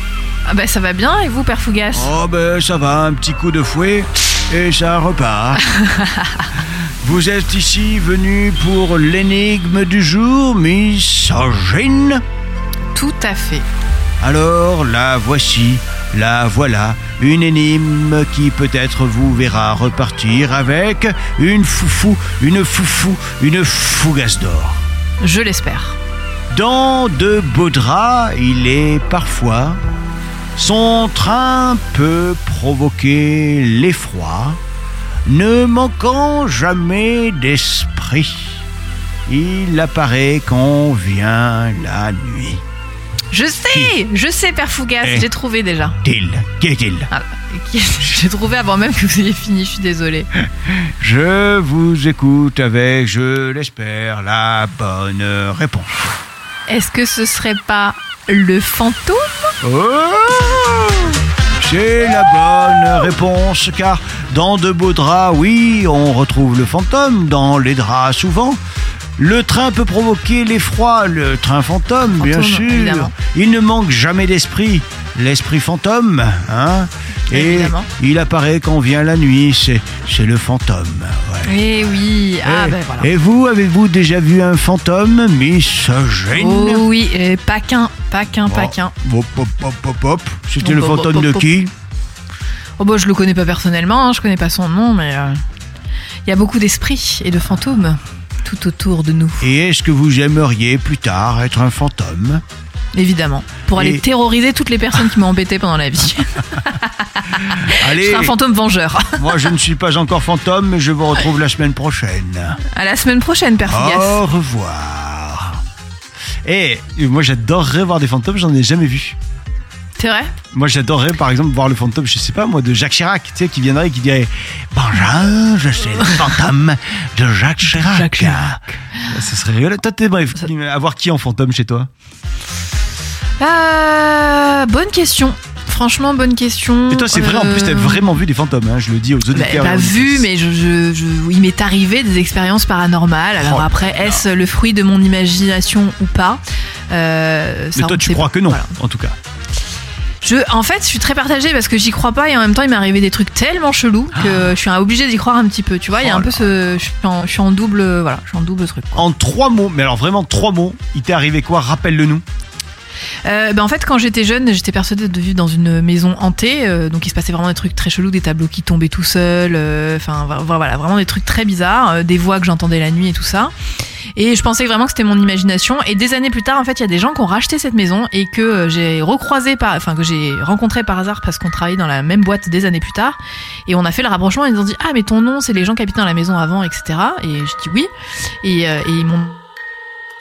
Ah bah ça va bien et vous, Père Fougas? Oh ben ça va, un petit coup de fouet et ça repart. Vous êtes ici venu pour l'énigme du jour, misogyne Tout à fait. Alors la voici, la voilà, une énigme qui peut-être vous verra repartir avec une foufou, une foufou, une fougasse d'or. Je l'espère. Dans de beaux draps, il est parfois. Son train peut provoquer l'effroi, ne manquant jamais d'esprit. Il apparaît quand vient la nuit. Je sais, je sais, Père Fougas, Eh. j'ai trouvé déjà. Qu'il, qu'est-il Ah, j'ai trouvé avant même que vous ayez fini, je suis désolée. Je vous écoute avec, je l'espère, la bonne réponse. Est-ce que ce serait pas le fantôme? Oh C'est la bonne réponse, car dans de beaux draps, oui, on retrouve le fantôme, dans les draps souvent. Le train peut provoquer l'effroi, le train fantôme, bien sûr. évidemment. Il ne manque jamais d'esprit, l'esprit fantôme, hein. Et Évidemment. il apparaît quand vient la nuit, c'est, le fantôme. ouais. Eh oui, ah et, ben voilà. et vous, avez-vous déjà vu un fantôme misogyne? Oh oui, euh, pas qu'un, pas qu'un, pas Oh. qu'un. Hop, hop, hop, hop, hop. C'était le fantôme de qui? Oh bah je le connais pas personnellement, hein, je connais pas son nom, mais euh, il y a beaucoup d'esprits et de fantômes tout autour de nous, Et est-ce que vous aimeriez plus tard être un fantôme? Évidemment, pour aller Et- terroriser toutes les personnes qui m'ont embêté pendant la vie. je Allez, serai un fantôme vengeur. moi je ne suis pas encore fantôme, mais je vous retrouve la semaine prochaine. À la semaine prochaine, Père Fougas. Au revoir. Et moi j'adorerais voir des fantômes, j'en ai jamais vu. C'est vrai? Moi j'adorerais par exemple voir le fantôme, je sais pas moi, de Jacques Chirac, tu sais, qui viendrait et qui dirait Bonjour, je suis le fantôme de Jacques Chirac. Jacques Chirac. Ça serait rigolo. Toi t'es bref, avoir qui en fantôme chez toi? Euh, bonne question. Franchement, bonne question. Et toi c'est vrai, en plus t'as Euh, vraiment vu des fantômes, hein, je le dis aux Bah, auditeurs. pas et aux vu, mais je, je- je- il m'est arrivé des expériences paranormales. Alors Oh après, est-ce le fruit de mon imagination ou pas? Euh, ça, Mais toi tu crois pas. que non, Voilà. en tout cas. Je, en fait, je suis très partagée parce que j'y crois pas et en même temps, il m'est arrivé des trucs tellement chelous que je suis obligée d'y croire un petit peu. Tu vois, il y a Oh un peu ce, je suis en, je suis en double, voilà, je suis en double truc. quoi. En trois mots, mais alors vraiment trois mots, il t'est arrivé quoi? Rappelle-le nous. Euh, ben, en fait, quand j'étais jeune, j'étais persuadée de vivre dans une maison hantée. euh, donc, il se passait vraiment des trucs très chelous, des tableaux qui tombaient tout seuls. euh, Enfin, voilà, vraiment des trucs très bizarres, euh, des voix que j'entendais la nuit et tout ça. Et je pensais vraiment que c'était mon imagination. Et des années plus tard, en fait, il y a des gens qui ont racheté cette maison et que euh, j'ai recroisé par, enfin, que j'ai rencontré par hasard parce qu'on travaillait dans la même boîte des années plus tard. Et on a fait le rapprochement. Ils nous ont dit, ah, mais ton nom, c'est les gens qui habitaient dans la maison avant, etc. Et je dis oui. Et, et ils m'ont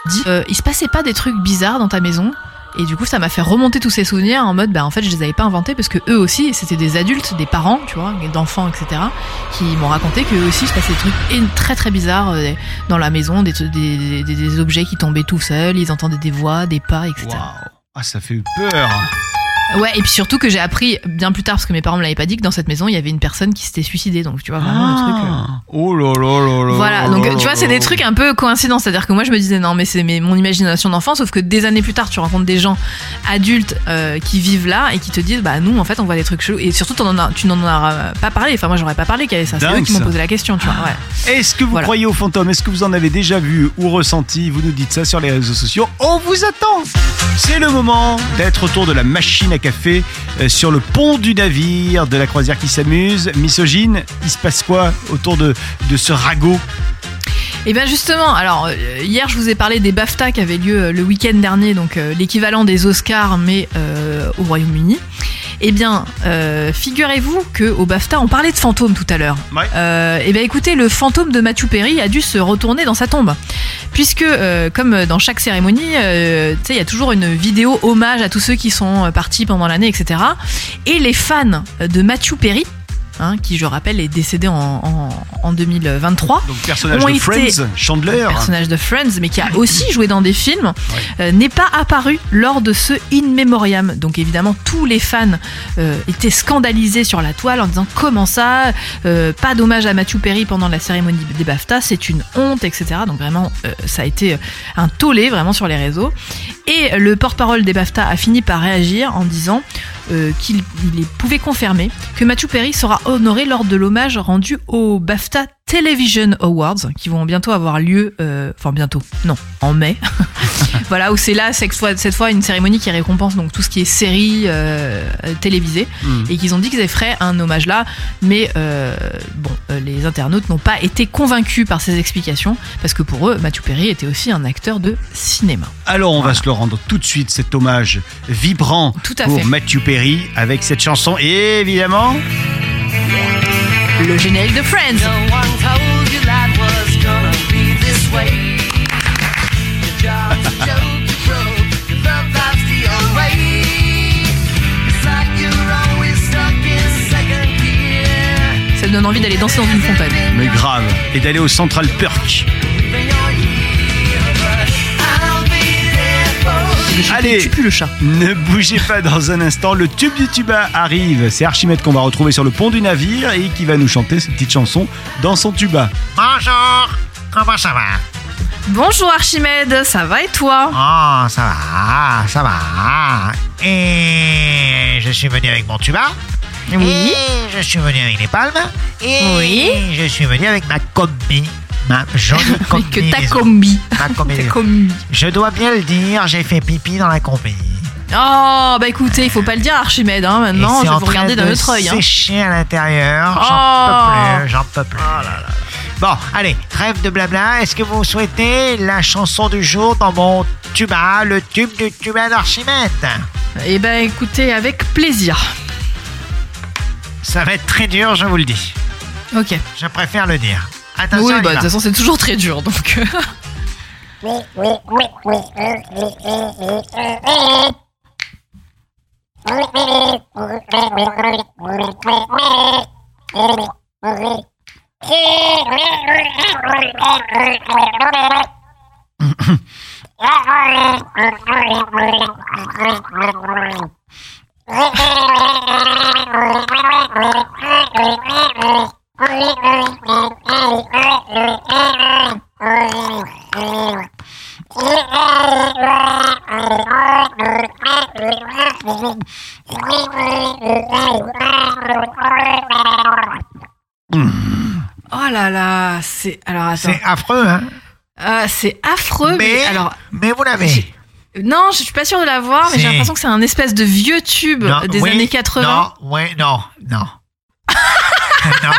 dit, euh, il se passait pas des trucs bizarres dans ta maison? Et du coup, ça m'a fait remonter tous ces souvenirs en mode, bah en fait, je les avais pas inventés parce que eux aussi, c'était des adultes, des parents, tu vois, d'enfants, etc., qui m'ont raconté qu'eux aussi, il se passait des trucs très très bizarres euh, dans la maison, des, objets qui tombaient tout seuls, ils entendaient des voix, des pas, etc. Ah ça fait peur. Ouais, et puis surtout que j'ai appris bien plus tard, parce que mes parents me l'avaient pas dit, que dans cette maison, il y avait une personne qui s'était suicidée. Donc, tu vois, vraiment le truc. euh, Ah. Oh là là là là. Voilà, là donc tu vois, c'est des trucs un peu coïncidents. C'est-à-dire que moi, je me disais, non, mais c'est mon imagination d'enfant, sauf que des années plus tard, tu rencontres des gens adultes euh, qui vivent là et qui te disent, bah nous, en fait, on voit des trucs chelous. Et surtout, en as- tu n'en as pas parlé. Enfin, moi, j'aurais pas parlé qu'il y avait ça. C'est eux qui m'ont posé la question, tu vois. Ouais. Est-ce que vous Voilà. croyez aux fantômes Est-ce que vous en avez déjà vu ou ressenti? Vous nous dites ça sur les réseaux sociaux. On vous attend C'est le moment d'être autour de la machine à café euh, sur le pont du navire de la croisière qui s'amuse. Misogyne, il se passe quoi autour de, de ce ragot? Et bien justement, alors euh, hier je vous ai parlé des BAFTA qui avaient lieu euh, le week-end dernier, donc euh, l'équivalent des Oscars mais euh, au Royaume-Uni. Eh bien, euh, figurez-vous que au BAFTA on parlait de fantômes tout à l'heure. Ouais. Euh, eh bien écoutez, le fantôme de Matthew Perry a dû se retourner dans sa tombe, puisque euh, comme dans chaque cérémonie, il y a toujours une vidéo hommage à tous ceux qui sont partis pendant l'année, etc. Et les fans de Matthew Perry. hein, qui je rappelle est décédé en, en, en 2023 Donc personnage de été- Friends, Chandler. personnage de Friends, mais qui a aussi joué dans des films, euh, n'est pas apparu lors de ce In Memoriam. Donc évidemment, tous les fans euh, étaient scandalisés sur la toile en disant comment ça, euh, pas d'hommage à Matthew Perry pendant la cérémonie des BAFTA, c'est une honte, etc. Donc vraiment, ça a été un tollé vraiment sur les réseaux. Et le porte-parole des BAFTA a fini par réagir en disant euh, qu'il il pouvait confirmer que Matthew Perry sera honoré lors de l'hommage rendu au BAFTA Television Awards, qui vont bientôt avoir lieu, euh, enfin bientôt, non, en mai. voilà, où c'est là cette fois, cette fois une cérémonie qui récompense donc tout ce qui est série euh, télévisée, Mm. et qu'ils ont dit qu'ils feraient un hommage là, mais euh, bon, euh, les internautes n'ont pas été convaincus par ces explications, parce que pour eux, Matthew Perry était aussi un acteur de cinéma. Alors on va se le rendre tout de suite, cet hommage vibrant Tout à pour. Matthew Perry avec cette chanson et évidemment Le générique de Friends. Ça me donne envie d'aller danser dans une fontaine. mais grave et d'aller au Central Perk. Allez. Tu pues le chat. Ne bougez pas dans un instant, le tube du tuba arrive. C'est Archimède qu'on va retrouver sur le pont du navire et qui va nous chanter cette petite chanson dans son tuba. Bonjour, comment ça va? Bonjour Archimède, ça va et toi? Oh, ça va, ça va. Et je suis venu avec mon tuba. Oui. Et je suis venu avec les palmes. Et Oui. je suis venu avec ma combi. Ma jolie Mais combi. que ta combi. Ma combi. Je dois bien le dire, j'ai fait pipi dans la combi. Oh, bah écoutez, il faut pas le dire Archimède, hein, maintenant, je vais vous regarder d'un autre œil. Hein. sécher à l'intérieur. Oh. J'en peux plus, j'en peux plus. Bon, allez, trêve de blabla. Est-ce que vous souhaitez la chanson du jour dans mon tuba, le tube du tuba d'Archimède? Eh ben écoutez, avec plaisir. Ça va être très dur, je vous le dis. Ok. Je préfère le dire. Attention, oui, bah de toute façon, c'est toujours très dur, donc... euh, Oh là là, c'est... Alors attends. C'est affreux, hein Ah, c'est affreux, mais... mais, Alors, mais vous l'avez. Non, je suis pas sûre de l'avoir, mais j'ai l'impression que c'est un espèce de vieux tube Non, des oui, années 80. Non, ouais, non, non. non,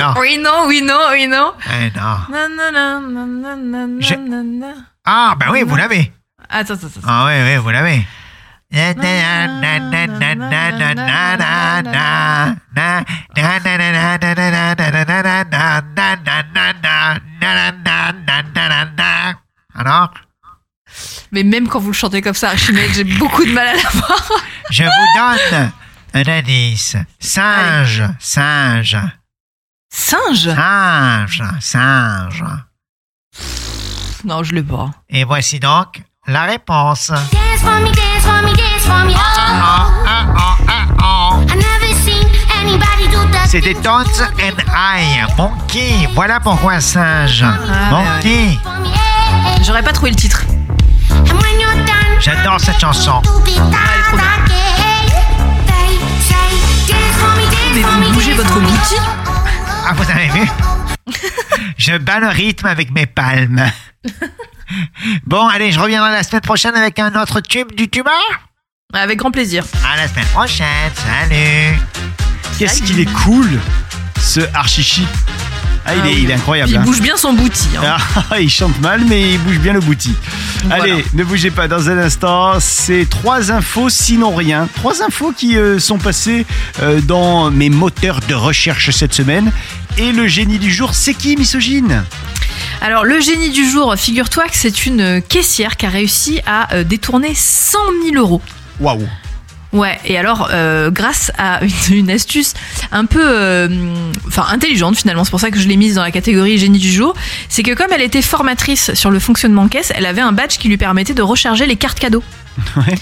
non, Oui, non, oui, non, oui, non. eh, non. Non, non, non, non, non, non, non, Je- non, non. Ah, ben oui, vous l'avez. Attends, attends, attends. Ah oui, oui, vous l'avez. Alors, Mais même quand vous le chantez comme ça, Archimède, j'ai beaucoup de mal à l'avoir. je vous donne un indice. Singe, singe, Singe singe, singe. Non, je l'ai pas. Et voici donc la réponse. Dance for me, dance for me, dance for me. Ah, Oh, ah, ah. C'était Tones and I, Monkey. Voilà pourquoi singe. Ah, Monkey. J'aurais pas trouvé le titre. J'adore cette chanson. to be elle est trop bien. Mais vous bougez votre Ah, vous avez vu? Je bats le rythme avec mes palmes. Bon, allez, je reviendrai la semaine prochaine avec un autre tube du tuba. Avec grand plaisir. À la semaine prochaine. Salut. Qu'est-ce qu'il est cool, ce Archichi. Ah, il, Ah est, oui. il est incroyable. Puis il hein. bouge bien son bouti. hein. Ah, il chante mal, mais il bouge bien le bouti. Voilà. Allez, ne bougez pas dans un instant. C'est trois infos, sinon rien. Trois infos qui euh, sont passées euh, dans mes moteurs de recherche cette semaine. Et le génie du jour, c'est qui, misogyne? Alors, le génie du jour, figure-toi que c'est une caissière qui a réussi à euh, détourner 100 000 euros. Waouh. Ouais, et alors, euh, grâce à une, astuce un peu euh, intelligente finalement, c'est pour ça que je l'ai mise dans la catégorie génie du jour, c'est que comme elle était formatrice sur le fonctionnement caisse, elle avait un badge qui lui permettait de recharger les cartes cadeaux. Ouais.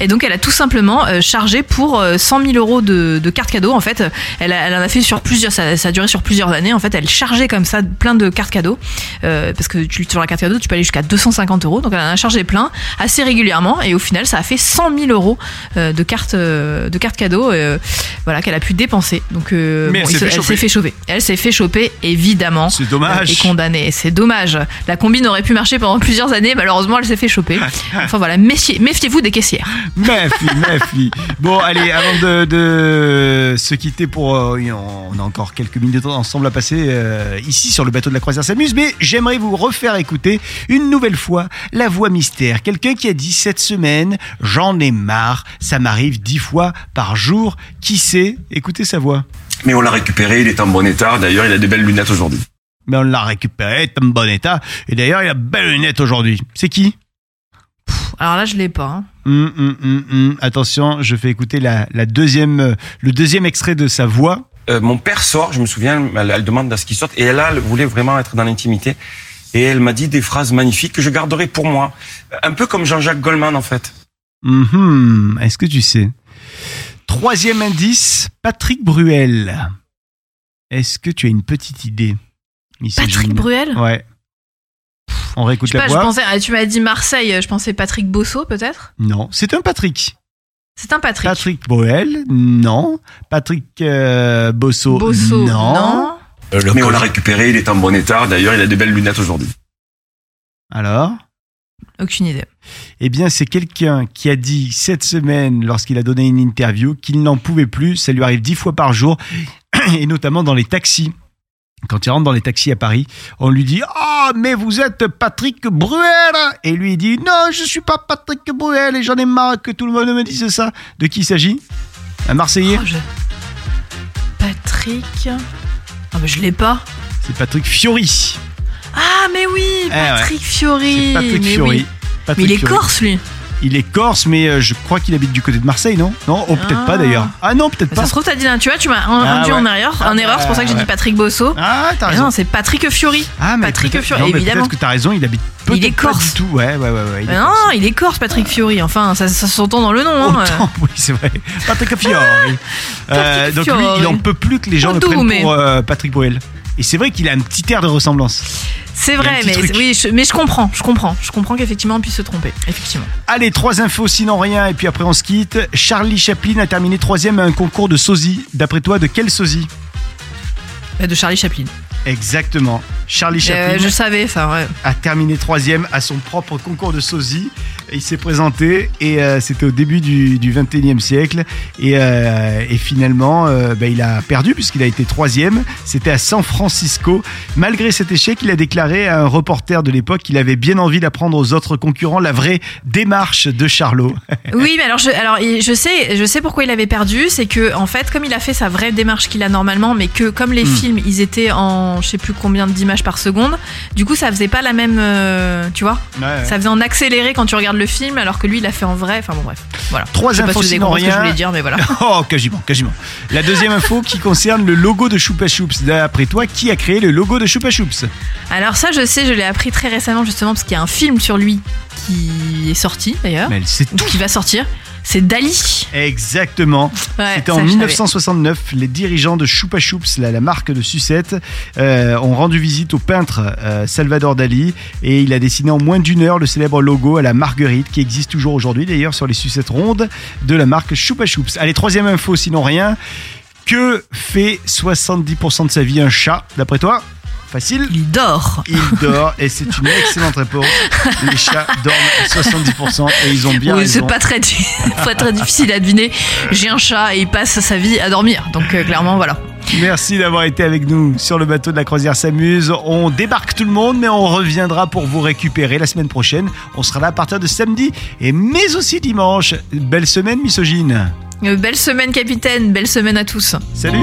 Et donc elle a tout simplement euh, chargé pour euh, 100 000 euros de, de cartes cadeaux. En fait, elle, a- elle en a fait sur plusieurs, ça, ça a duré sur plusieurs années. En fait, elle chargeait comme ça plein de cartes cadeaux euh, parce que tu, sur la carte cadeau, tu peux aller jusqu'à 250 euros. Donc elle en a chargé plein assez régulièrement et au final, ça a fait 100 000 euros euh, de cartes euh, de cartes cadeaux, euh, voilà qu'elle a pu dépenser. Donc euh, Mais elle bon, s'est fait elle choper. s'est fait choper. Elle s'est fait choper évidemment. C'est dommage. Euh, Et condamnée. C'est dommage. La combine aurait pu marcher pendant plusieurs années. Malheureusement, elle s'est fait choper. Enfin voilà, méfiez- méfiez-vous des caissières. Méfie, méfie. Bon, allez, avant de, de se quitter pour... euh, oui, on a encore quelques minutes ensemble à passer euh, ici sur le bateau de la croisière s'amuse, mais j'aimerais vous refaire écouter une nouvelle fois la voix mystère. Quelqu'un qui a dit cette semaine, j'en ai marre, ça m'arrive dix fois par jour. Qui c'est? Écoutez sa voix. Mais on l'a récupéré, il est en bon état. D'ailleurs, il a des belles lunettes aujourd'hui. Mais on l'a récupéré, est en bon état, et d'ailleurs il a belle lunette aujourd'hui. C'est qui? Alors là, je l'ai pas. hein. Hum, hum, hum. Attention, je fais écouter la, la deuxième, euh, le deuxième extrait de sa voix. Euh, mon père sort, je me souviens, elle, elle demande à ce qu'il sorte. Et elle, là, elle voulait vraiment être dans l'intimité. Et elle m'a dit des phrases magnifiques que je garderai pour moi. Un peu comme Jean-Jacques Goldman, en fait. Mhm. Est-ce que tu sais? Troisième indice, Patrick Bruel. Est-ce que tu as une petite idée Patrick Bruel? Ouais. On réécoute Je sais la pas, je voix pensais, ah, tu m'as dit Marseille, je pensais Patrick Bosso peut-être Non, c'est un Patrick. C'est un Patrick. Patrick Bruel, non. Patrick euh, Bosso, Bosso, non. non. Mais on l'a récupéré, il est en bon état. D'ailleurs, il a des belles lunettes aujourd'hui. Alors Aucune idée. Eh bien, c'est quelqu'un qui a dit cette semaine, lorsqu'il a donné une interview, qu'il n'en pouvait plus. Ça lui arrive dix fois par jour, et notamment dans les taxis. Quand il rentre dans les taxis à Paris, on lui dit Ah, mais vous êtes Patrick Bruel Et lui, il dit Non, je suis pas Patrick Bruel et j'en ai marre que tout le monde me dise ça. De qui il s'agit? Un Marseillais? Oh, je- Patrick. Ah bah je l'ai pas. C'est Patrick Fiori. Ah mais oui, Eh Patrick Fiori. Patrick mais Fiori. oui. Patrick Mais il est Fiori. corse lui. Il est corse, mais euh, je crois qu'il habite du côté de Marseille, non? Non, oh, peut-être Ah. pas d'ailleurs. Ah non, peut-être Ça pas. se trouve t'as dit tu vois tu m'as un- Ah, rendu ouais. en erreur, Ah, en erreur, c'est pour ça que j'ai ouais. dit Patrick Bosso. Ah, t'as raison. non, c'est Patrick Fiori. Ah, mais Patrick Fiori, non, mais évidemment. Peut-être que t'as raison, il habite Il est pas corse. du tout. Ouais, ouais, ouais. ouais, il est non, corse. il est corse Patrick Fiori. Enfin, ça, ça s'entend dans le nom. hein. Autant, oui, c'est vrai. Patrick Fiori. Euh, donc lui, il en peut plus que les gens le prennent pour euh, Patrick Bruel. Et c'est vrai qu'il a un petit air de ressemblance. C'est vrai, mais truc. oui, je, mais je comprends, je comprends, je comprends qu'effectivement on puisse se tromper, effectivement. Allez, trois infos sinon rien, et puis après on se quitte. Charlie Chaplin a terminé troisième à un concours de sosie. D'après toi, de quel sosie? Euh, De Charlie Chaplin. Exactement. Charlie Euh, Chaplin je savais, enfin ouais. a terminé troisième à son propre concours de sosie. Il s'est présenté et euh, c'était au début du, du 21e siècle. Et, euh, et finalement, bah, il a perdu puisqu'il a été troisième. C'était à San Francisco. Malgré cet échec, il a déclaré à un reporter de l'époque qu'il avait bien envie d'apprendre aux autres concurrents la vraie démarche de Charlot. Oui, mais alors je, alors il- je sais, je sais pourquoi il avait perdu, c'est que en fait, comme il a fait sa vraie démarche qu'il a normalement, mais que comme les Hmm. films, ils étaient en je sais plus combien d'images par seconde, du coup ça faisait pas la même, euh, tu vois, ça faisait en accéléré quand tu regardes le film, alors que lui il a fait en vrai. Enfin bon bref, voilà. Trois je sais pas infos si vous avez sinon compris ce que je voulais dire, mais voilà. Oh, quasiment, quasiment. La deuxième info qui concerne le logo de Choupa Choups. D'après toi, qui a créé le logo de Choupa Choups Alors ça, je sais, je l'ai appris très récemment justement parce qu'il y a un film sur lui qui est sorti d'ailleurs, Mais elle sait ou tout. qui va sortir. C'est Dali. Exactement. Ouais, C'était en je savais. 1969. Les dirigeants de Choupa Choups, la, la marque de sucette, euh, ont rendu visite au peintre euh, Salvador Dali et il a dessiné en moins d'une heure le célèbre logo à la marguerite qui existe toujours aujourd'hui d'ailleurs sur les sucettes rondes de la marque Choupa Choups. Allez, troisième info, sinon rien. Que fait 70% de sa vie un chat, d'après toi? Facile Il dort. il dort et c'est une excellente réponse. Les chats dorment à 70% et ils ont bien Oui, c'est très, pas très difficile à deviner. J'ai un chat et il passe sa vie à dormir. Donc euh, clairement, voilà. Merci d'avoir été avec nous sur le bateau de la croisière s'amuse. On débarque tout le monde, mais on reviendra pour vous récupérer la semaine prochaine. On sera là à partir de samedi et mais aussi dimanche. Belle semaine, misogyne. Euh, belle semaine, capitaine. Belle semaine à tous. Salut.